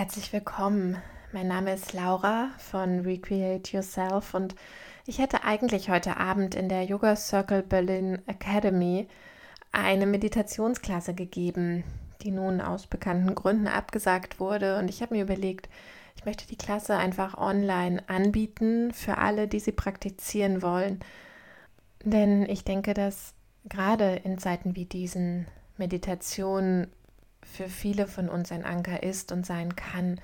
Herzlich willkommen. Mein Name ist Laura von Recreate Yourself und ich hätte eigentlich heute Abend in der Yoga Circle Berlin Academy eine Meditationsklasse gegeben, die nun aus bekannten Gründen abgesagt wurde. Und ich habe mir überlegt, ich möchte die Klasse einfach online anbieten für alle, die sie praktizieren wollen. Denn ich denke, dass gerade in Zeiten wie diesen Meditation für viele von uns ein Anker ist und sein kann,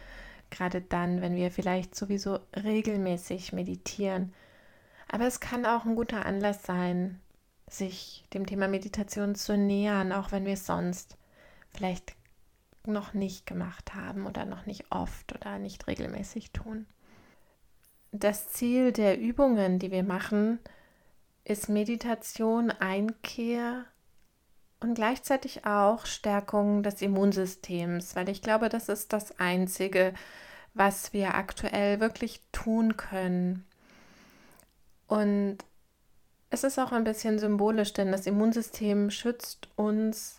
gerade dann, wenn wir vielleicht sowieso regelmäßig meditieren. Aber es kann auch ein guter Anlass sein, sich dem Thema Meditation zu nähern, auch wenn wir es sonst vielleicht noch nicht gemacht haben oder noch nicht oft oder nicht regelmäßig tun. Das Ziel der Übungen, die wir machen, ist Meditation, Einkehr und gleichzeitig auch Stärkung des Immunsystems, weil ich glaube, das ist das Einzige, was wir aktuell wirklich tun können. Und es ist auch ein bisschen symbolisch, denn das Immunsystem schützt uns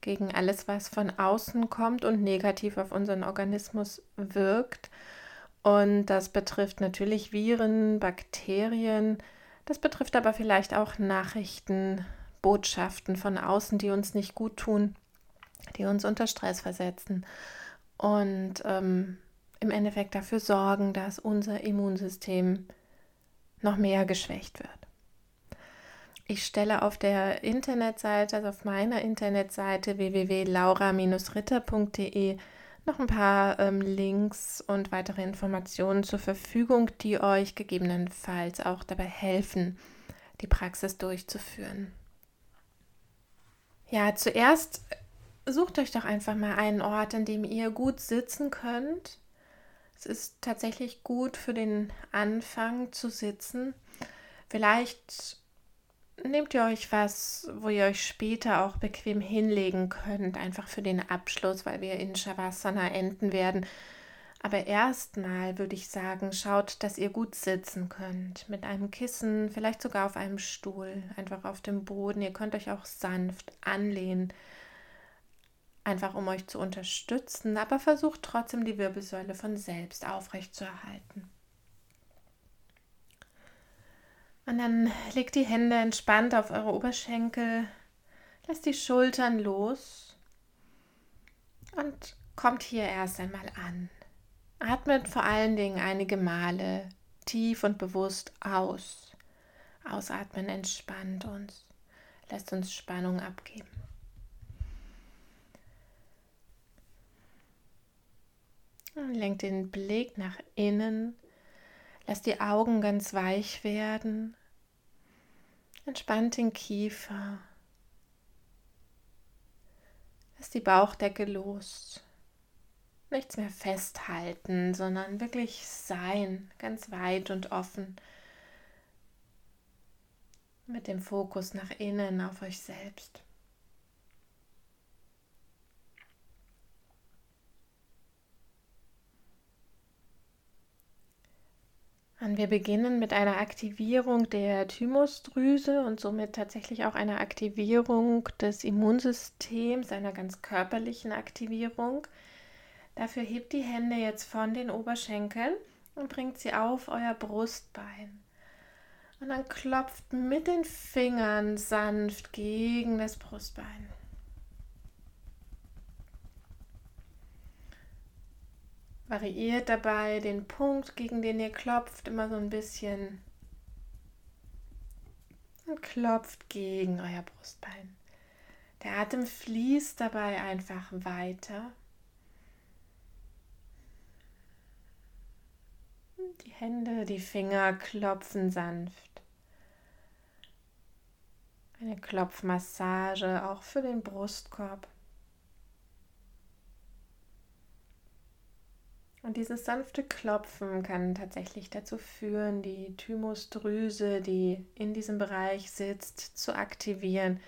gegen alles, was von außen kommt und negativ auf unseren Organismus wirkt. Und das betrifft natürlich Viren, Bakterien, das betrifft aber vielleicht auch Nachrichten, Botschaften von außen, die uns nicht gut tun, die uns unter Stress versetzen und ähm, im Endeffekt dafür sorgen, dass unser Immunsystem noch mehr geschwächt wird. Ich stelle auf der Internetseite, also auf meiner Internetseite www.laura-ritter.de noch ein paar ähm, Links und weitere Informationen zur Verfügung, die euch gegebenenfalls auch dabei helfen, die Praxis durchzuführen. Ja, zuerst sucht euch doch einfach mal einen Ort, an dem ihr gut sitzen könnt. Es ist tatsächlich gut für den Anfang zu sitzen. Vielleicht nehmt ihr euch was, wo ihr euch später auch bequem hinlegen könnt, einfach für den Abschluss, weil wir in Shavasana enden werden. Aber erstmal würde ich sagen, schaut, dass ihr gut sitzen könnt. Mit einem Kissen, vielleicht sogar auf einem Stuhl, einfach auf dem Boden. Ihr könnt euch auch sanft anlehnen, einfach um euch zu unterstützen. Aber versucht trotzdem die Wirbelsäule von selbst aufrecht zu erhalten. Und dann legt die Hände entspannt auf eure Oberschenkel, lasst die Schultern los und kommt hier erst einmal an. Atmet vor allen Dingen einige Male tief und bewusst aus. Ausatmen entspannt uns, lässt uns Spannung abgeben. Und lenkt den Blick nach innen, lasst die Augen ganz weich werden, entspannt den Kiefer, lasst die Bauchdecke los nichts mehr festhalten, sondern wirklich sein, ganz weit und offen, mit dem Fokus nach innen auf euch selbst. Und wir beginnen mit einer Aktivierung der Thymusdrüse und somit tatsächlich auch einer Aktivierung des Immunsystems, einer ganz körperlichen Aktivierung. Dafür hebt die Hände jetzt von den Oberschenkeln und bringt sie auf euer Brustbein. Und dann klopft mit den Fingern sanft gegen das Brustbein. Variiert dabei den Punkt, gegen den ihr klopft, immer so ein bisschen. Und klopft gegen euer Brustbein. Der Atem fließt dabei einfach weiter. Die Hände, die Finger klopfen sanft. Eine Klopfmassage auch für den Brustkorb. Und dieses sanfte Klopfen kann tatsächlich dazu führen, die Thymusdrüse, die in diesem Bereich sitzt, zu aktivieren.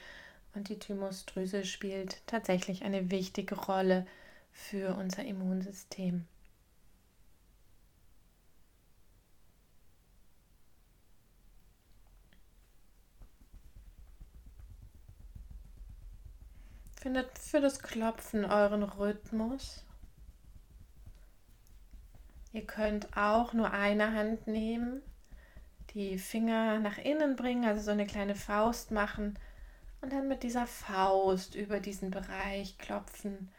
Und die Thymusdrüse spielt tatsächlich eine wichtige Rolle für unser Immunsystem. Findet für das Klopfen euren Rhythmus. Ihr könnt auch nur eine Hand nehmen, die Finger nach innen bringen, also so eine kleine Faust machen und dann mit dieser Faust über diesen Bereich klopfen,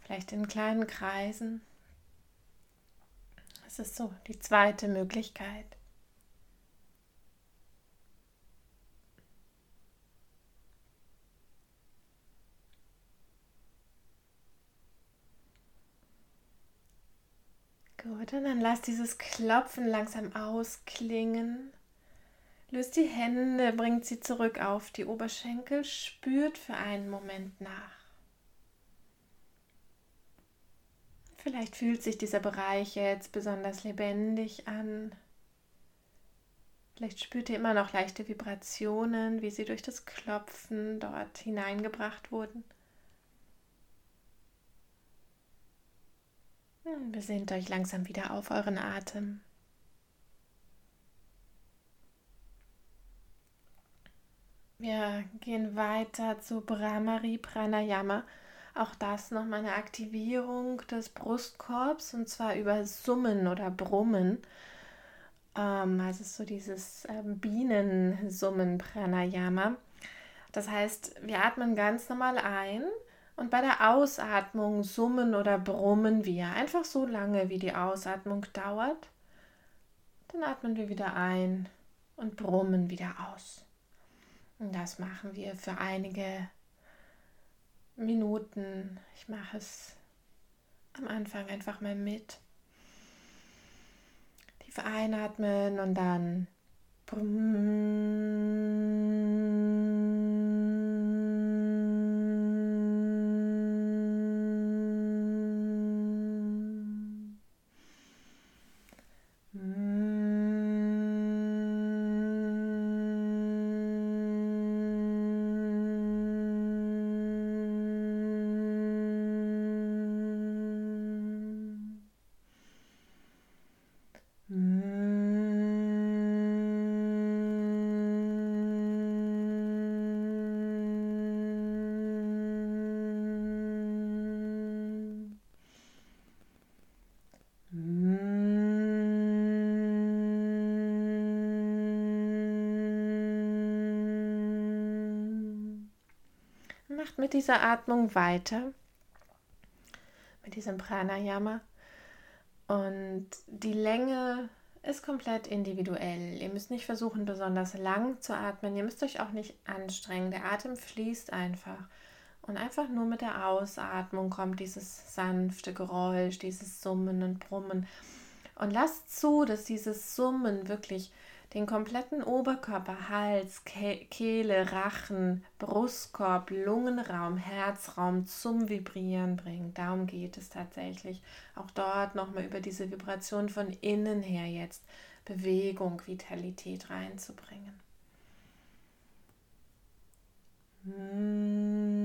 vielleicht in kleinen Kreisen. Das ist so die zweite Möglichkeit. Gut, und dann lass dieses Klopfen langsam ausklingen. Löst die Hände, bringt sie zurück auf die Oberschenkel, spürt für einen Moment nach. Vielleicht fühlt sich dieser Bereich jetzt besonders lebendig an. Vielleicht spürt ihr immer noch leichte Vibrationen, wie sie durch das Klopfen dort hineingebracht wurden. Besinnt euch langsam wieder auf euren Atem. Wir gehen weiter zu Brahmari Pranayama. Auch das nochmal eine Aktivierung des Brustkorbs und zwar über Summen oder Brummen. Ähm, also so dieses ähm, Bienensummen Pranayama. Das heißt, wir atmen ganz normal ein und bei der Ausatmung summen oder brummen wir einfach so lange, wie die Ausatmung dauert. Dann atmen wir wieder ein und brummen wieder aus. Und das machen wir für einige Minuten. Ich mache es am Anfang einfach mal mit. Tief einatmen und dann brummen. Mit dieser Atmung weiter, mit diesem Pranayama. Und die Länge ist komplett individuell. Ihr müsst nicht versuchen, besonders lang zu atmen. Ihr müsst euch auch nicht anstrengen. Der Atem fließt einfach. Und einfach nur mit der Ausatmung kommt dieses sanfte Geräusch, dieses Summen und Brummen. Und lasst zu, dass dieses Summen wirklich den kompletten Oberkörper, Hals, Kehle, Rachen, Brustkorb, Lungenraum, Herzraum zum Vibrieren bringt. Darum geht es tatsächlich. Auch dort nochmal über diese Vibration von innen her jetzt Bewegung, Vitalität reinzubringen. Mmh.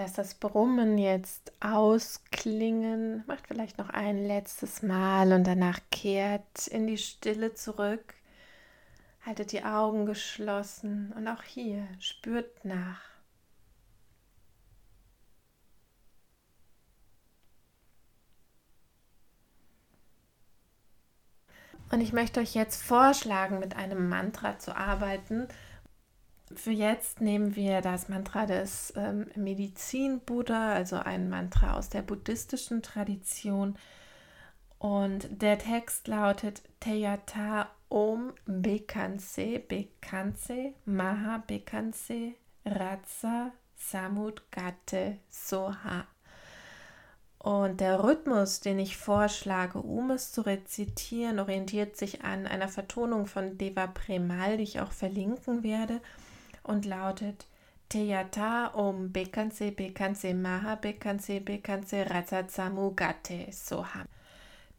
Lasst das Brummen jetzt ausklingen. Macht vielleicht noch ein letztes Mal und danach kehrt in die Stille zurück. Haltet die Augen geschlossen und auch hier spürt nach. Und ich möchte euch jetzt vorschlagen, mit einem Mantra zu arbeiten, für jetzt nehmen wir das Mantra des ähm, Medizin-Buddha, also ein Mantra aus der buddhistischen Tradition. Und der Text lautet Teyata Om Bekanse Bekanse Maha Bekanse Ratsa Samud Gate Soha. Und der Rhythmus, den ich vorschlage, um es zu rezitieren, orientiert sich an einer Vertonung von Deva Premal, die ich auch verlinken werde, und lautet Teyata Om Bekanse Bekanse Maha Bekanse Bekanse Razatsamu Gate Soham.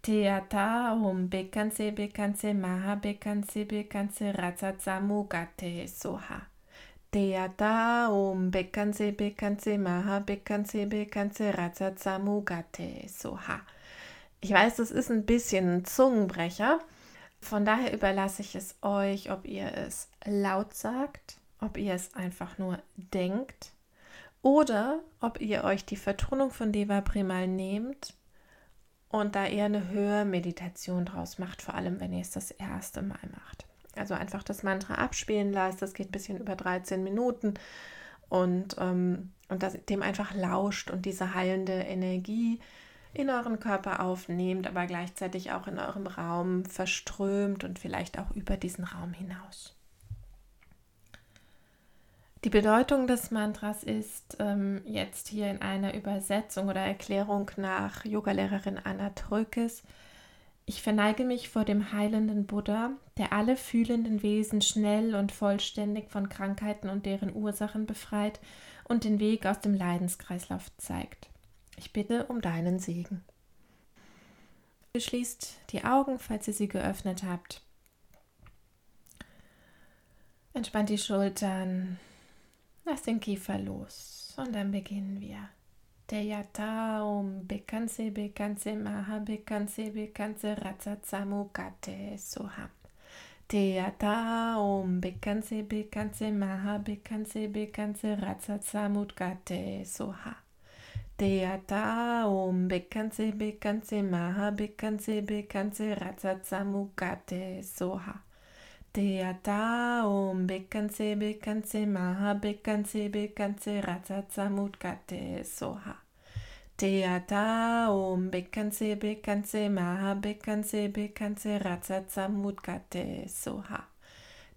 Teata Om Bekanse Bekanse Maha Bekanse Bekanse Razatsamu Gate Soha. Teata Om Bekanse Bekanse Maha Bekanse Bekanse Razatsamu Gate Soha. Ich weiß, das ist ein bisschen ein Zungenbrecher. Von daher überlasse ich es euch, ob ihr es laut sagt ob ihr es einfach nur denkt oder ob ihr euch die Vertonung von Deva Primal nehmt und da eher eine Hörmeditation draus macht, vor allem wenn ihr es das erste Mal macht. Also einfach das Mantra abspielen lasst, das geht ein bisschen über 13 Minuten und, ähm, und das, dem einfach lauscht und diese heilende Energie in euren Körper aufnehmt, aber gleichzeitig auch in eurem Raum verströmt und vielleicht auch über diesen Raum hinaus. Die Bedeutung des Mantras ist ähm, jetzt hier in einer Übersetzung oder Erklärung nach Yogalehrerin Anna Trökes. Ich verneige mich vor dem heilenden Buddha, der alle fühlenden Wesen schnell und vollständig von Krankheiten und deren Ursachen befreit und den Weg aus dem Leidenskreislauf zeigt. Ich bitte um deinen Segen. Schließt die Augen, falls ihr sie geöffnet habt. Entspannt die Schultern, Lass den Kiefer los und dann beginnen wir. Teyata Om Bekanse Bekanse Maha Bekanse Bekanse Ratsatsamukate Soham. Teyata Om Bekanse Bekanse Maha Bekanse Bekanse Ratsatsamukate Soha. Teata Om Bekanse Bekanse Maha Bekanse Bekanse Ratsatsamukate Soha. Teata Om Bekanse Bekanse Maha Bekanse Bekanse Ratsatsamut Gate Soha. Teata Om Bekanse Bekanse Maha Bekanse Bekanse Ratsatsamut Gate Soha.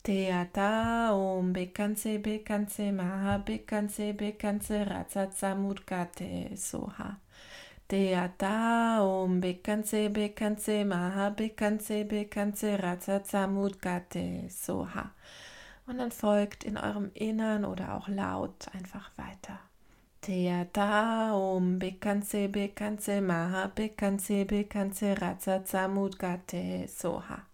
Teata Om Bekanse Bekanse Maha Bekanse Bekanse Ratsatsamut Gate Soha. Teata Om Bekanse Bekanse Maha Bekanse Bekanse Ratsatsamut Gate Soha. Und dann folgt in eurem Innern oder auch laut einfach weiter. Teata Om Bekanse Bekanse Maha Bekanse Bekanse Ratsatsamut Gate Soha.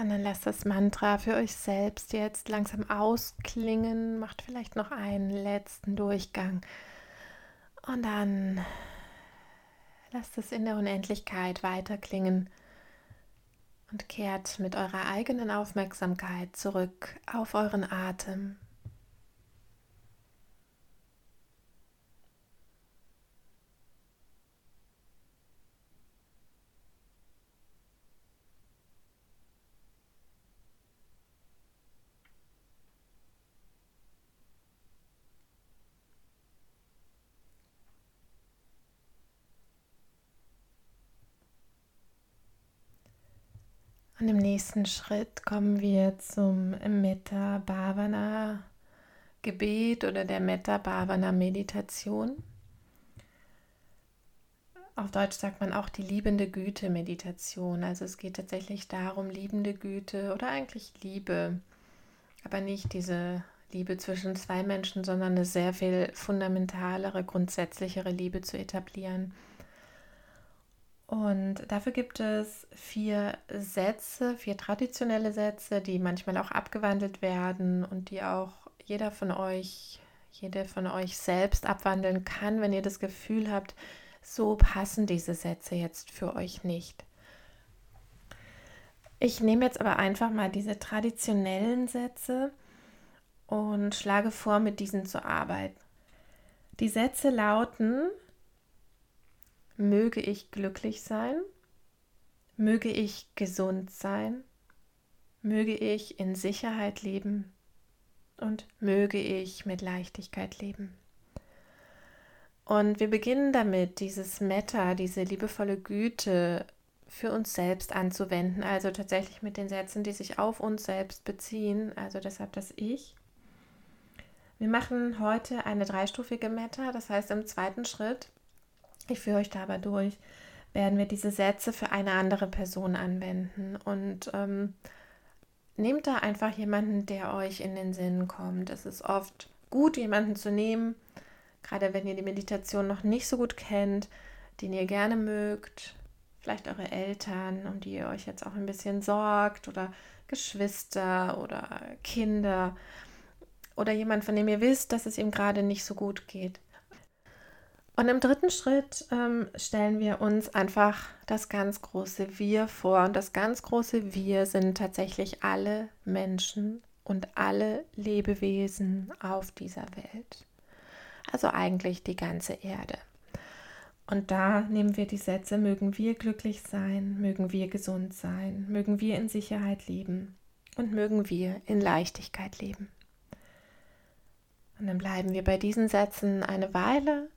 Und dann lasst das Mantra für euch selbst jetzt langsam ausklingen. Macht vielleicht noch einen letzten Durchgang. Und dann lasst es in der Unendlichkeit weiterklingen und kehrt mit eurer eigenen Aufmerksamkeit zurück auf euren Atem. Und im nächsten Schritt kommen wir zum Metta Bhavana Gebet oder der Metta Bhavana Meditation. Auf Deutsch sagt man auch die liebende Güte Meditation. Also es geht tatsächlich darum, liebende Güte oder eigentlich Liebe, aber nicht diese Liebe zwischen zwei Menschen, sondern eine sehr viel fundamentalere, grundsätzlichere Liebe zu etablieren. Und dafür gibt es vier Sätze, vier traditionelle Sätze, die manchmal auch abgewandelt werden und die auch jeder von euch, jede von euch selbst abwandeln kann, wenn ihr das Gefühl habt, so passen diese Sätze jetzt für euch nicht. Ich nehme jetzt aber einfach mal diese traditionellen Sätze und schlage vor, mit diesen zu arbeiten. Die Sätze lauten, möge ich glücklich sein, möge ich gesund sein, möge ich in Sicherheit leben? Und möge ich mit Leichtigkeit leben. Und wir beginnen damit, dieses Metta, diese liebevolle Güte für uns selbst anzuwenden, also tatsächlich mit den Sätzen, die sich auf uns selbst beziehen, also deshalb das Ich. Wir machen heute eine dreistufige Metta, das heißt im zweiten Schritt, ich führe euch dabei durch, werden wir diese Sätze für eine andere Person anwenden und ähm, nehmt da einfach jemanden, der euch in den Sinn kommt. Es ist oft gut, jemanden zu nehmen, gerade wenn ihr die Meditation noch nicht so gut kennt, den ihr gerne mögt, vielleicht eure Eltern, um die ihr euch jetzt auch ein bisschen sorgt oder Geschwister oder Kinder oder jemand, von dem ihr wisst, dass es ihm gerade nicht so gut geht. Und im dritten Schritt ähm, stellen wir uns einfach das ganz große Wir vor. Und das ganz große Wir sind tatsächlich alle Menschen und alle Lebewesen auf dieser Welt also eigentlich die ganze Erde. Und da nehmen wir die Sätze, mögen wir glücklich sein, mögen wir gesund sein, mögen wir in Sicherheit leben und mögen wir in Leichtigkeit leben. Und dann bleiben wir bei diesen Sätzen eine Weile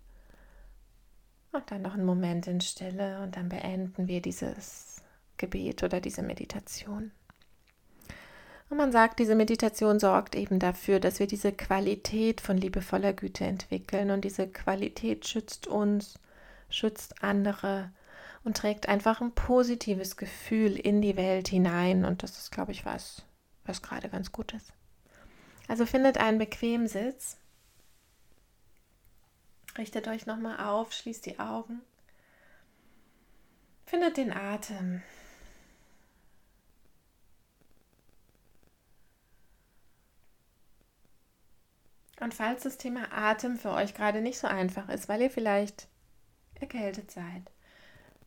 und dann noch einen Moment in Stille und dann beenden wir dieses Gebet oder diese Meditation. Und man sagt, diese Meditation sorgt eben dafür, dass wir diese Qualität von liebevoller Güte entwickeln. Und diese Qualität schützt uns, schützt andere und trägt einfach ein positives Gefühl in die Welt hinein. Und das ist, glaube ich, was, was gerade ganz gut ist. Also findet einen bequemen Sitz. Richtet euch nochmal auf, schließt die Augen. Findet den Atem. Und falls das Thema Atem für euch gerade nicht so einfach ist, weil ihr vielleicht erkältet seid,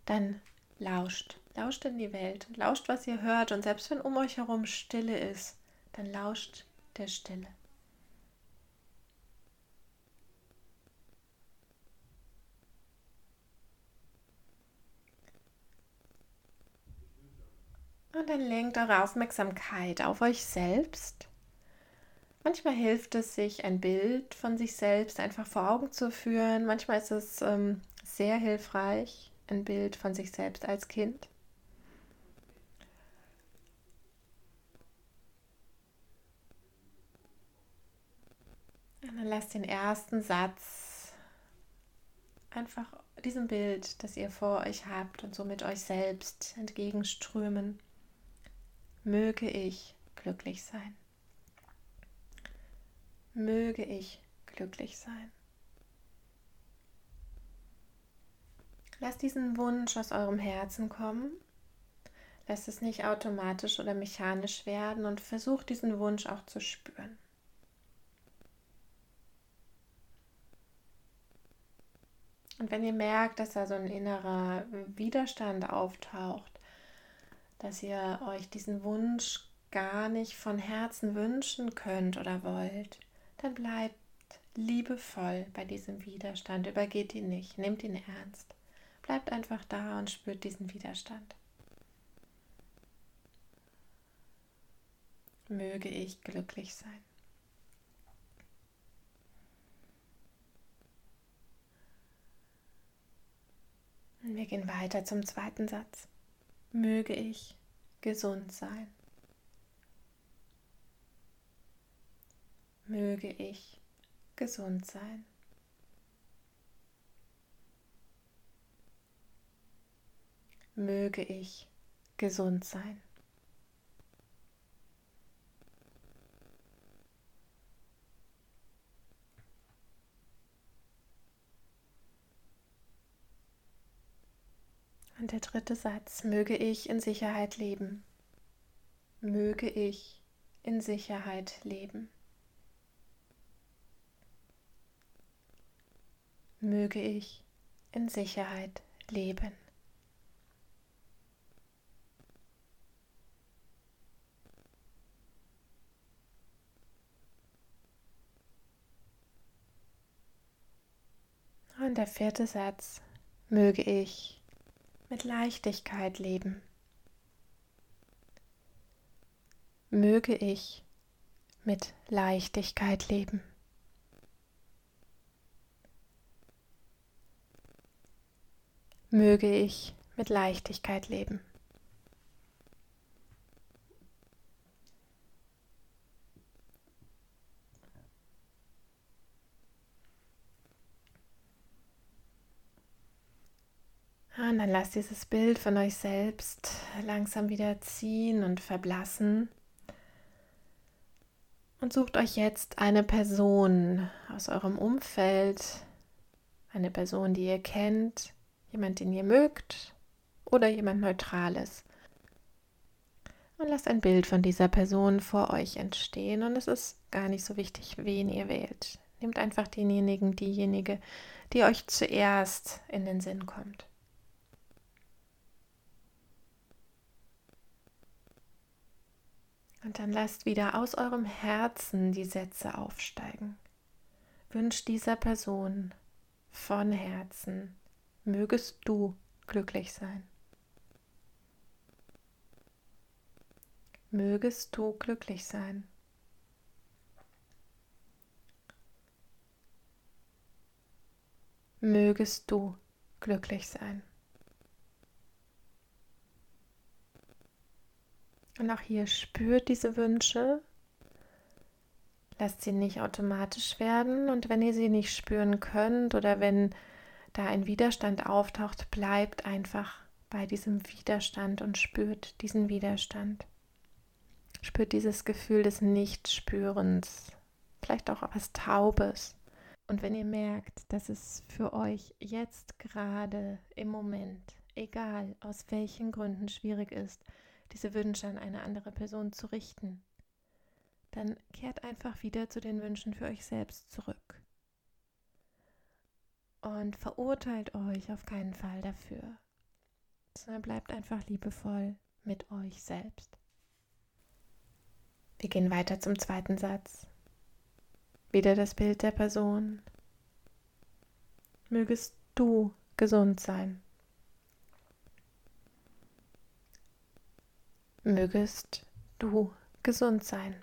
dann lauscht. Lauscht in die Welt. Lauscht, was ihr hört. Und selbst wenn um euch herum Stille ist, dann lauscht der Stille. Und dann lenkt eure Aufmerksamkeit auf euch selbst Manchmal hilft es, sich ein Bild von sich selbst einfach vor Augen zu führen. Manchmal ist es ähm, sehr hilfreich, ein Bild von sich selbst als Kind. Und dann lasst den ersten Satz einfach diesem Bild, das ihr vor euch habt und somit euch selbst entgegenströmen. Möge ich glücklich sein möge ich glücklich sein. Lasst diesen Wunsch aus eurem Herzen kommen. Lasst es nicht automatisch oder mechanisch werden und versucht diesen Wunsch auch zu spüren. Und wenn ihr merkt, dass da so ein innerer Widerstand auftaucht, dass ihr euch diesen Wunsch gar nicht von Herzen wünschen könnt oder wollt, dann bleibt liebevoll bei diesem Widerstand, übergeht ihn nicht, nehmt ihn ernst. Bleibt einfach da und spürt diesen Widerstand. Möge ich glücklich sein. Wir gehen weiter zum zweiten Satz. Möge ich gesund sein. möge ich gesund sein. Möge ich gesund sein. Und der dritte Satz, möge ich in Sicherheit leben. Möge ich in Sicherheit leben. Möge ich in Sicherheit leben. Und der vierte Satz, möge ich mit Leichtigkeit leben. Möge ich mit Leichtigkeit leben. Möge ich mit Leichtigkeit leben. Und dann lasst dieses Bild von euch selbst langsam wieder ziehen und verblassen. Und sucht euch jetzt eine Person aus eurem Umfeld, eine Person, die ihr kennt, jemand, den ihr mögt oder jemand Neutrales. Und lasst ein Bild von dieser Person vor euch entstehen. Und es ist gar nicht so wichtig, wen ihr wählt. Nehmt einfach denjenigen, diejenige, die euch zuerst in den Sinn kommt. Und dann lasst wieder aus eurem Herzen die Sätze aufsteigen. Wünscht dieser Person von Herzen, mögest du glücklich sein. Mögest du glücklich sein. Mögest du glücklich sein. Und auch hier spürt diese Wünsche. Lasst sie nicht automatisch werden. Und wenn ihr sie nicht spüren könnt oder wenn da ein Widerstand auftaucht, bleibt einfach bei diesem Widerstand und spürt diesen Widerstand. Spürt dieses Gefühl des Nichtspürens, vielleicht auch etwas Taubes. Und wenn ihr merkt, dass es für euch jetzt gerade im Moment, egal aus welchen Gründen schwierig ist, diese Wünsche an eine andere Person zu richten, dann kehrt einfach wieder zu den Wünschen für euch selbst zurück. Und verurteilt euch auf keinen Fall dafür, sondern bleibt einfach liebevoll mit euch selbst. Wir gehen weiter zum zweiten Satz. Wieder das Bild der Person. Mögest du gesund sein. Mögest du gesund sein.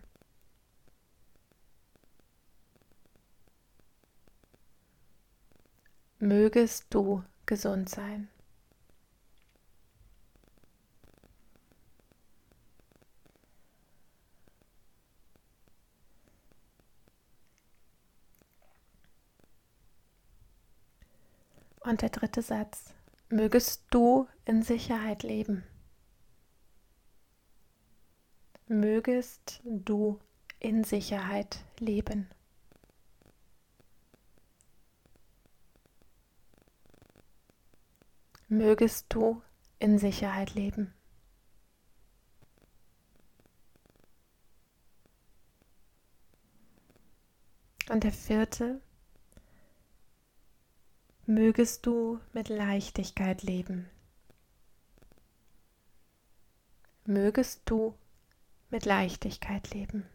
Mögest du gesund sein. Und der dritte Satz. Mögest du in Sicherheit leben. Mögest du in Sicherheit leben. Mögest du in Sicherheit leben. Und der vierte, mögest du mit Leichtigkeit leben. Mögest du mit Leichtigkeit leben.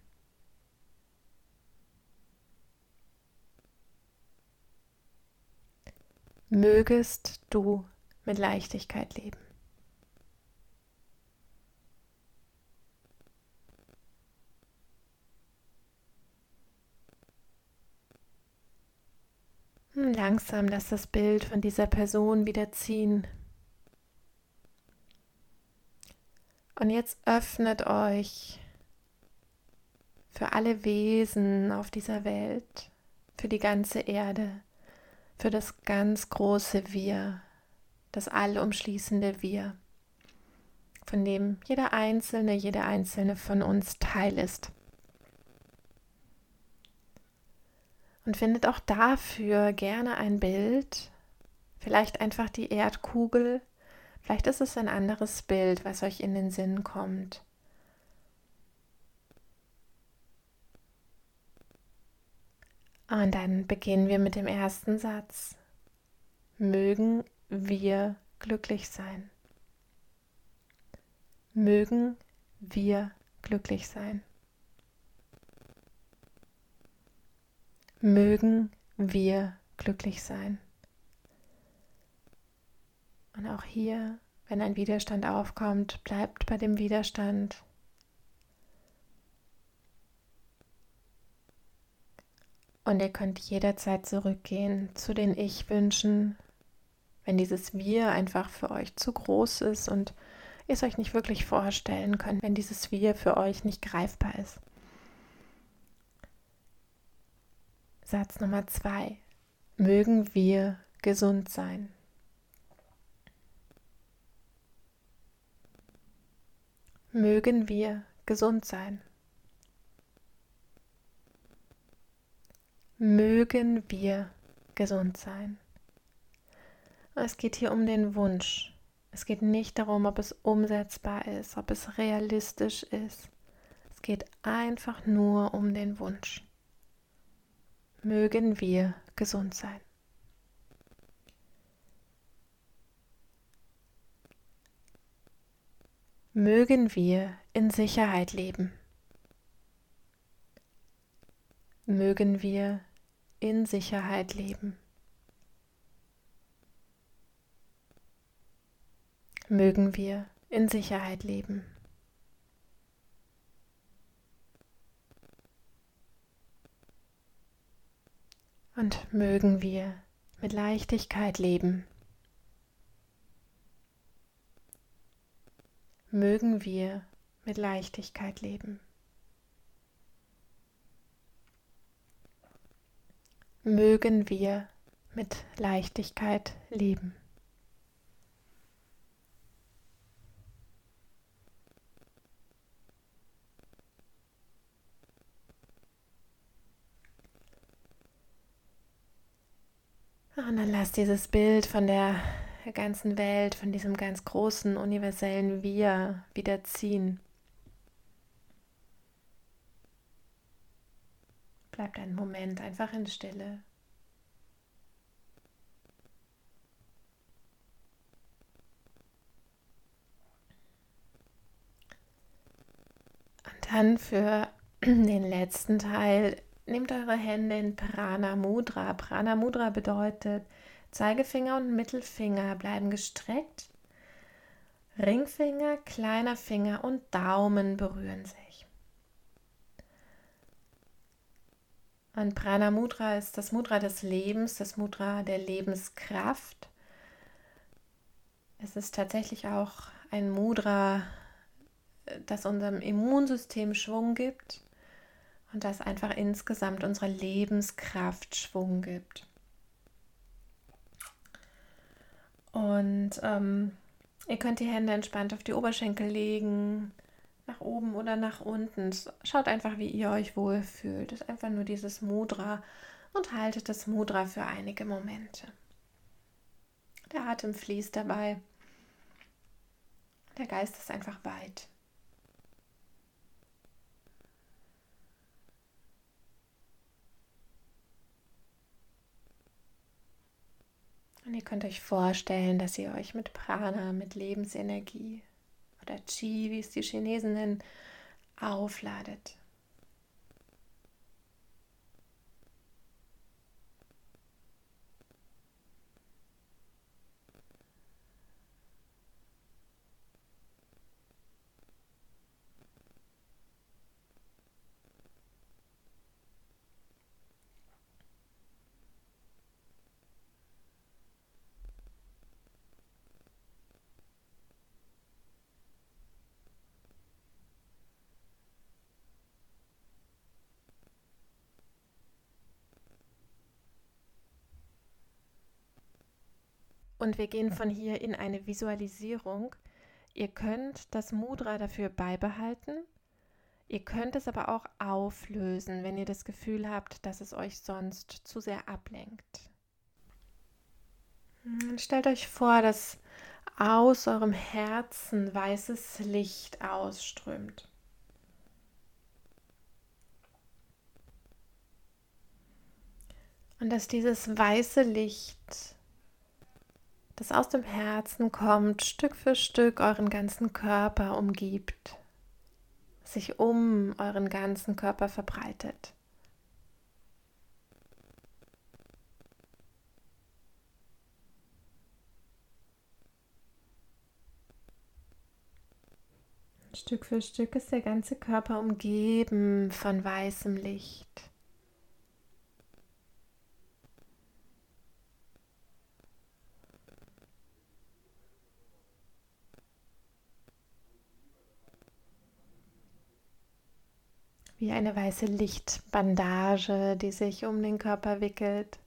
Mögest du mit Leichtigkeit leben. Hm, langsam lass das Bild von dieser Person wieder ziehen Und jetzt öffnet euch für alle Wesen auf dieser Welt, für die ganze Erde, für das ganz große Wir, das allumschließende Wir, von dem jeder Einzelne, jede Einzelne von uns Teil ist. Und findet auch dafür gerne ein Bild, vielleicht einfach die Erdkugel Vielleicht ist es ein anderes Bild, was euch in den Sinn kommt. Und dann beginnen wir mit dem ersten Satz. Mögen wir glücklich sein. Mögen wir glücklich sein. Mögen wir glücklich sein. Und auch hier, wenn ein Widerstand aufkommt, bleibt bei dem Widerstand. Und ihr könnt jederzeit zurückgehen zu den Ich-Wünschen, wenn dieses Wir einfach für euch zu groß ist und ihr es euch nicht wirklich vorstellen könnt, wenn dieses Wir für euch nicht greifbar ist. Satz Nummer zwei. Mögen wir gesund sein. Mögen wir gesund sein. Mögen wir gesund sein. Es geht hier um den Wunsch. Es geht nicht darum, ob es umsetzbar ist, ob es realistisch ist. Es geht einfach nur um den Wunsch. Mögen wir gesund sein. Mögen wir in Sicherheit leben. Mögen wir in Sicherheit leben. mögen wir in Sicherheit leben. Und mögen wir mit Leichtigkeit leben. Mögen wir mit Leichtigkeit leben. Mögen wir mit Leichtigkeit leben. Und dann lass dieses Bild von der ganzen Welt, von diesem ganz großen universellen Wir wieder ziehen. Bleibt einen Moment einfach in Stille. Und dann für den letzten Teil Nehmt eure Hände in Prana Mudra. Prana Mudra bedeutet, Zeigefinger und Mittelfinger bleiben gestreckt. Ringfinger, kleiner Finger und Daumen berühren sich. Und Prana Mudra ist das Mudra des Lebens, das Mudra der Lebenskraft. Es ist tatsächlich auch ein Mudra, das unserem Immunsystem Schwung gibt und das einfach insgesamt unserer Lebenskraft Schwung gibt. Und ähm, ihr könnt die Hände entspannt auf die Oberschenkel legen, nach oben oder nach unten. Schaut einfach, wie ihr euch wohlfühlt. Es ist einfach nur dieses Mudra und haltet das Mudra für einige Momente. Der Atem fließt dabei. Der Geist ist einfach weit. Und ihr könnt euch vorstellen, dass ihr euch mit Prana, mit Lebensenergie oder Chi, wie es die Chinesen nennen, aufladet. Und wir gehen von hier in eine Visualisierung. Ihr könnt das Mudra dafür beibehalten. Ihr könnt es aber auch auflösen, wenn ihr das Gefühl habt, dass es euch sonst zu sehr ablenkt. Stellt euch vor, dass aus eurem Herzen weißes Licht ausströmt. Und dass dieses weiße Licht, das aus dem Herzen kommt, Stück für Stück euren ganzen Körper umgibt, sich um euren ganzen Körper verbreitet. Stück für Stück ist der ganze Körper umgeben von weißem Licht. Wie eine weiße Lichtbandage, die sich um den Körper wickelt.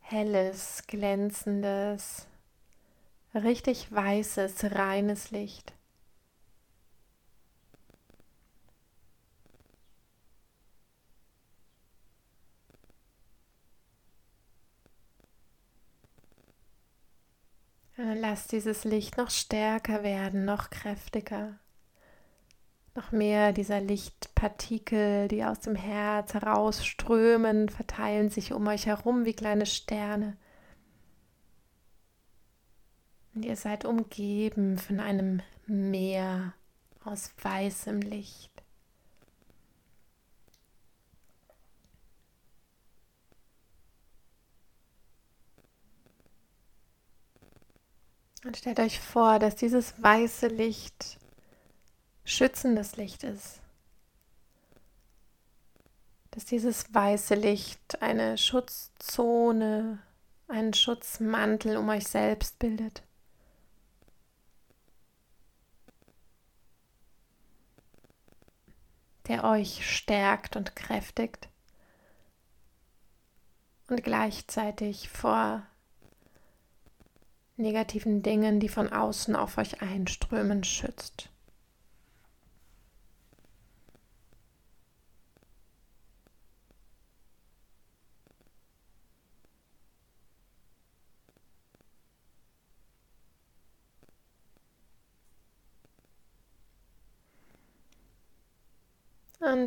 Helles, glänzendes, richtig weißes, reines Licht. Lass dieses Licht noch stärker werden, noch kräftiger. Noch mehr dieser Lichtpartikel, die aus dem Herz herausströmen, verteilen sich um euch herum wie kleine Sterne. Und ihr seid umgeben von einem Meer aus weißem Licht. Und stellt euch vor, dass dieses weiße Licht schützendes Licht ist. Dass dieses weiße Licht eine Schutzzone, einen Schutzmantel um euch selbst bildet. der euch stärkt und kräftigt und gleichzeitig vor negativen Dingen, die von außen auf euch einströmen, schützt.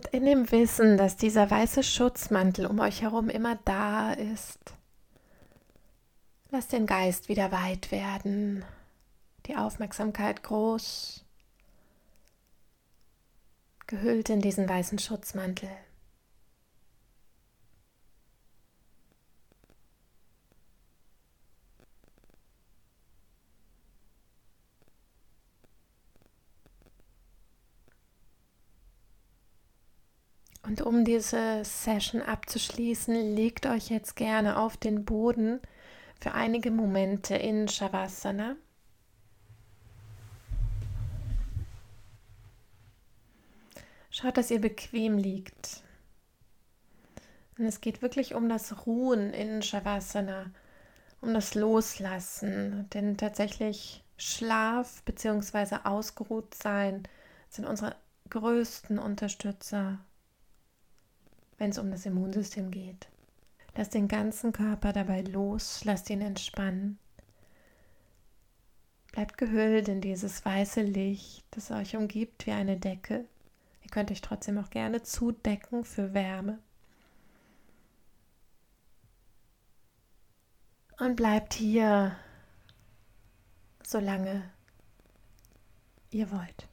Und in dem Wissen, dass dieser weiße Schutzmantel um euch herum immer da ist, lasst den Geist wieder weit werden, die Aufmerksamkeit groß, gehüllt in diesen weißen Schutzmantel. Und um diese Session abzuschließen, legt euch jetzt gerne auf den Boden für einige Momente in Shavasana. Schaut, dass ihr bequem liegt. Und es geht wirklich um das Ruhen in Shavasana, um das Loslassen. Denn tatsächlich Schlaf bzw. ausgeruht sein sind unsere größten Unterstützer wenn es um das Immunsystem geht. Lass den ganzen Körper dabei los, lasst ihn entspannen. Bleibt gehüllt in dieses weiße Licht, das euch umgibt wie eine Decke. Ihr könnt euch trotzdem auch gerne zudecken für Wärme. Und bleibt hier, solange ihr wollt.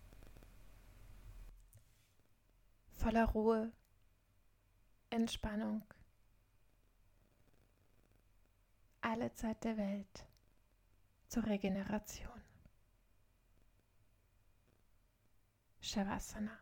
Voller Ruhe Entspannung. Alle Zeit der Welt zur Regeneration. Shavasana.